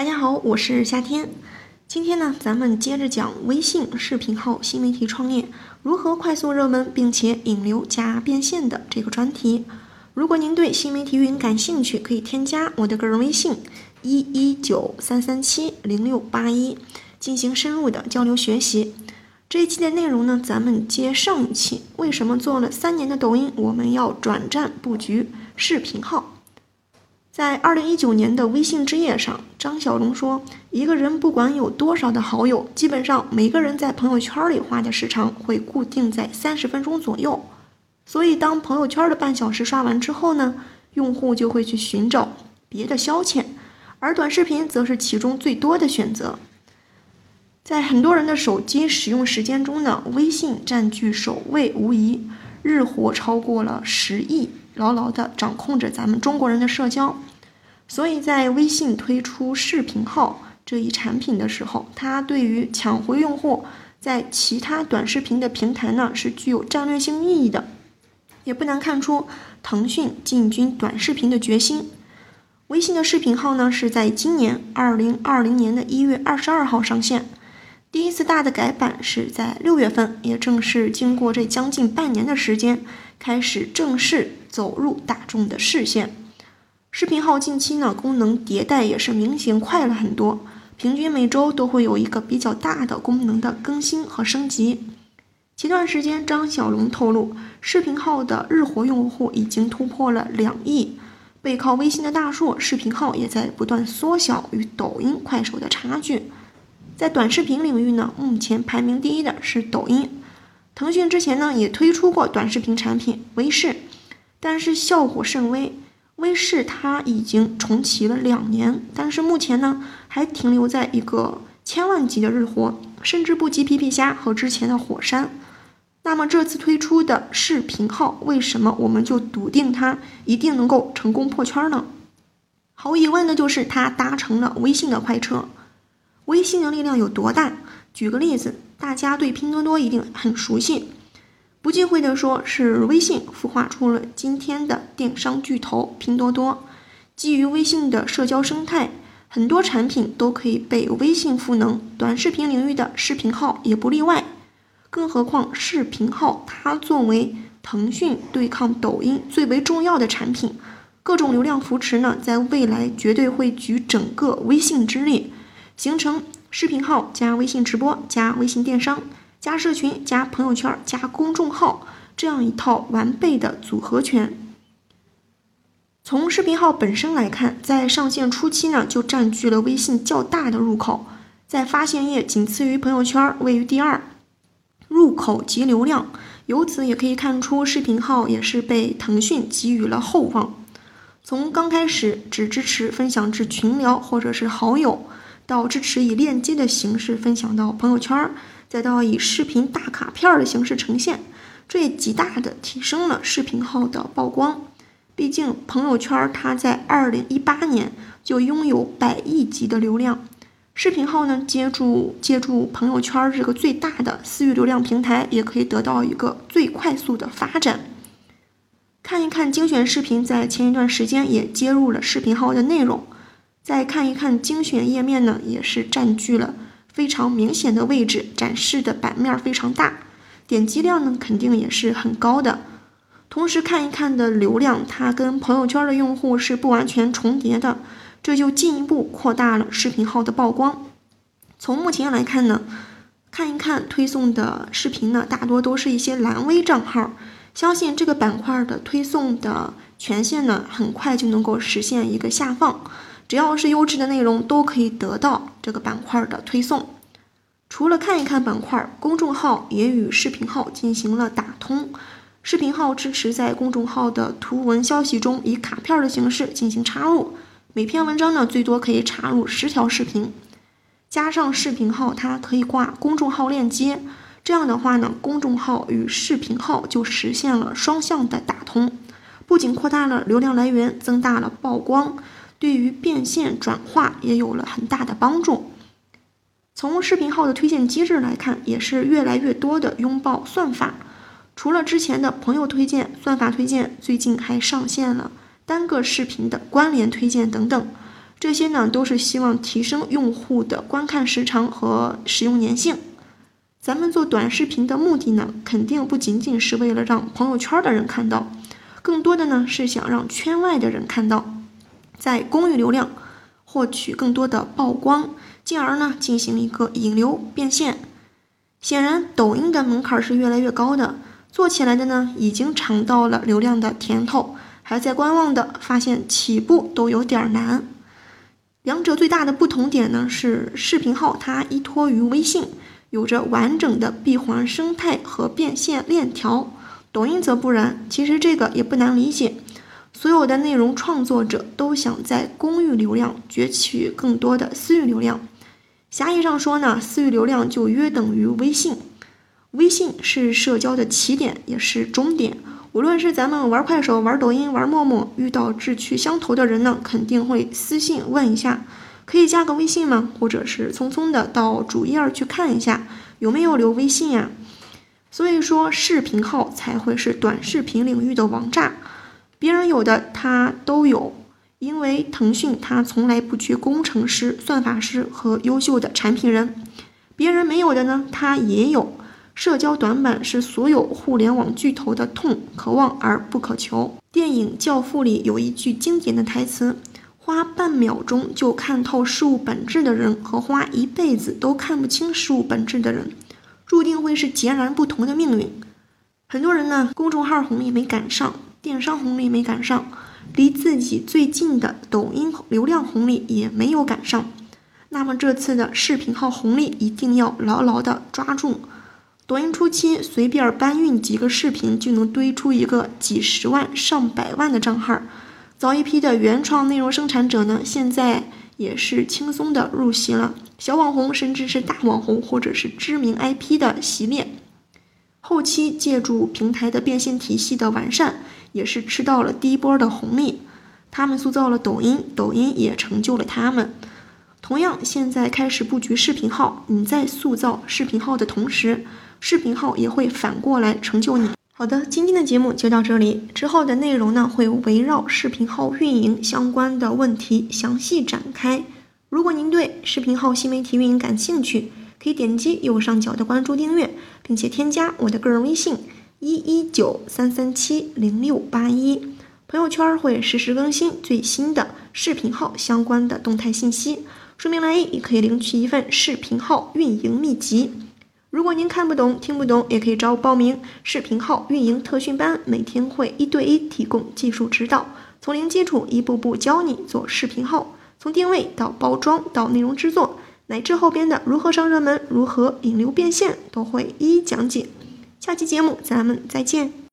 大家好，我是夏天。今天呢，咱们接着讲微信视频号新媒体创业如何快速热门，并且引流加变现的这个专题。如果您对新媒体运营感兴趣，可以添加我的个人微信一一九三三七零六八一进行深入的交流学习。这一期的内容呢，咱们接上一期。为什么做了三年的抖音，我们要转战布局视频号？在二零一九年的微信之夜上，张小龙说，一个人不管有多少的好友，基本上每个人在朋友圈里花的时长会固定在三十分钟左右。所以，当朋友圈的半小时刷完之后呢，用户就会去寻找别的消遣，而短视频则是其中最多的选择。在很多人的手机使用时间中呢，微信占据首位无疑，日活超过了十亿，牢牢地掌控着咱们中国人的社交。所以在微信推出视频号这一产品的时候，它对于抢回用户，在其他短视频的平台呢是具有战略性意义的。也不难看出，腾讯进军短视频的决心。微信的视频号呢，是在今年二零二零年的一月二十二号上线。第一次大的改版是在六月份，也正是经过这将近半年的时间，开始正式走入大众的视线。视频号近期呢，功能迭代也是明显快了很多，平均每周都会有一个比较大的功能的更新和升级。前段时间，张小龙透露，视频号的日活用户已经突破了两亿。背靠微信的大树，视频号也在不断缩小与抖音、快手的差距。在短视频领域呢，目前排名第一的是抖音。腾讯之前呢也推出过短视频产品微视，但是效果甚微。微视它已经重启了两年，但是目前呢还停留在一个千万级的日活，甚至不及皮皮虾和之前的火山。那么这次推出的视频号，为什么我们就笃定它一定能够成功破圈呢？毫无疑问的就是它搭乘了微信的快车。微信的力量有多大？举个例子，大家对拼多多一定很熟悉，不忌讳的说，是微信孵化出了今天的电商巨头拼多多。基于微信的社交生态，很多产品都可以被微信赋能，短视频领域的视频号也不例外。更何况视频号，它作为腾讯对抗抖音最为重要的产品，各种流量扶持呢，在未来绝对会举整个微信之力，形成视频号加微信直播加微信电商加社群加朋友圈加公众号这样一套完备的组合拳。从视频号本身来看，在上线初期呢，就占据了微信较大的入口，在发现页仅次于朋友圈，位于第二。入口及流量，由此也可以看出，视频号也是被腾讯给予了厚望。从刚开始只支持分享至群聊或者是好友，到支持以链接的形式分享到朋友圈，再到以视频大卡片的形式呈现，这也极大的提升了视频号的曝光。毕竟朋友圈它在二零一八年就拥有百亿级的流量。视频号呢，借助借助朋友圈这个最大的私域流量平台，也可以得到一个最快速的发展。看一看精选视频，在前一段时间也接入了视频号的内容。再看一看精选页面呢，也是占据了非常明显的位置，展示的版面非常大，点击量呢肯定也是很高的。同时看一看的流量，它跟朋友圈的用户是不完全重叠的。这就进一步扩大了视频号的曝光。从目前来看呢，看一看推送的视频呢，大多都是一些蓝 V 账号。相信这个板块的推送的权限呢，很快就能够实现一个下放。只要是优质的内容，都可以得到这个板块的推送。除了看一看板块，公众号也与视频号进行了打通。视频号支持在公众号的图文消息中以卡片的形式进行插入。每篇文章呢，最多可以插入十条视频，加上视频号，它可以挂公众号链接。这样的话呢，公众号与视频号就实现了双向的打通，不仅扩大了流量来源，增大了曝光，对于变现转化也有了很大的帮助。从视频号的推荐机制来看，也是越来越多的拥抱算法。除了之前的朋友推荐、算法推荐，最近还上线了。单个视频的关联推荐等等，这些呢都是希望提升用户的观看时长和使用粘性。咱们做短视频的目的呢，肯定不仅仅是为了让朋友圈的人看到，更多的呢是想让圈外的人看到，在公域流量获取更多的曝光，进而呢进行一个引流变现。显然，抖音的门槛是越来越高的，做起来的呢已经尝到了流量的甜头，还在观望的发现起步都有点难。两者最大的不同点呢是，视频号它依托于微信，有着完整的闭环生态和变现链条，抖音则不然。其实这个也不难理解，所有的内容创作者都想在公域流量攫取更多的私域流量。狭义上说呢，私域流量就约等于微信。微信是社交的起点，也是终点。无论是咱们玩快手、玩抖音、玩陌陌，遇到志趣相投的人呢，肯定会私信问一下，可以加个微信吗？或者是匆匆的到主页去看一下，有没有留微信呀？所以说，视频号才会是短视频领域的王炸，别人有的他都有。因为腾讯他从来不缺工程师、算法师和优秀的产品人，别人没有的呢，他也有。社交短板是所有互联网巨头的痛，可望而不可求。电影《教父》里有一句经典的台词：“花半秒钟就看透事物本质的人，和花一辈子都看不清事物本质的人，注定会是截然不同的命运。”很多人呢，公众号红也没赶上，电商红利没赶上。离自己最近的抖音流量红利也没有赶上，那么这次的视频号红利一定要牢牢的抓住。抖音初期随便搬运几个视频就能堆出一个几十万上百万的账号，早一批的原创内容生产者呢，现在也是轻松的入席了，小网红甚至是大网红或者是知名 IP 的洗脸。后期借助平台的变现体系的完善。也是吃到了第一波的红利，他们塑造了抖音，抖音也成就了他们。同样，现在开始布局视频号，你在塑造视频号的同时，视频号也会反过来成就你。好的，今天的节目就到这里，之后的内容呢会围绕视频号运营相关的问题详细展开。如果您对视频号新媒体运营感兴趣，可以点击右上角的关注订阅，并且添加我的个人微信。一一九三三七零六八一，朋友圈会实时更新最新的视频号相关的动态信息。说明来意也可以领取一份视频号运营秘籍。如果您看不懂、听不懂，也可以找我报名视频号运营特训班，每天会一对一提供技术指导，从零基础一步步教你做视频号，从定位到包装到内容制作，乃至后边的如何上热门、如何引流变现，都会一一讲解。下期节目咱们再见。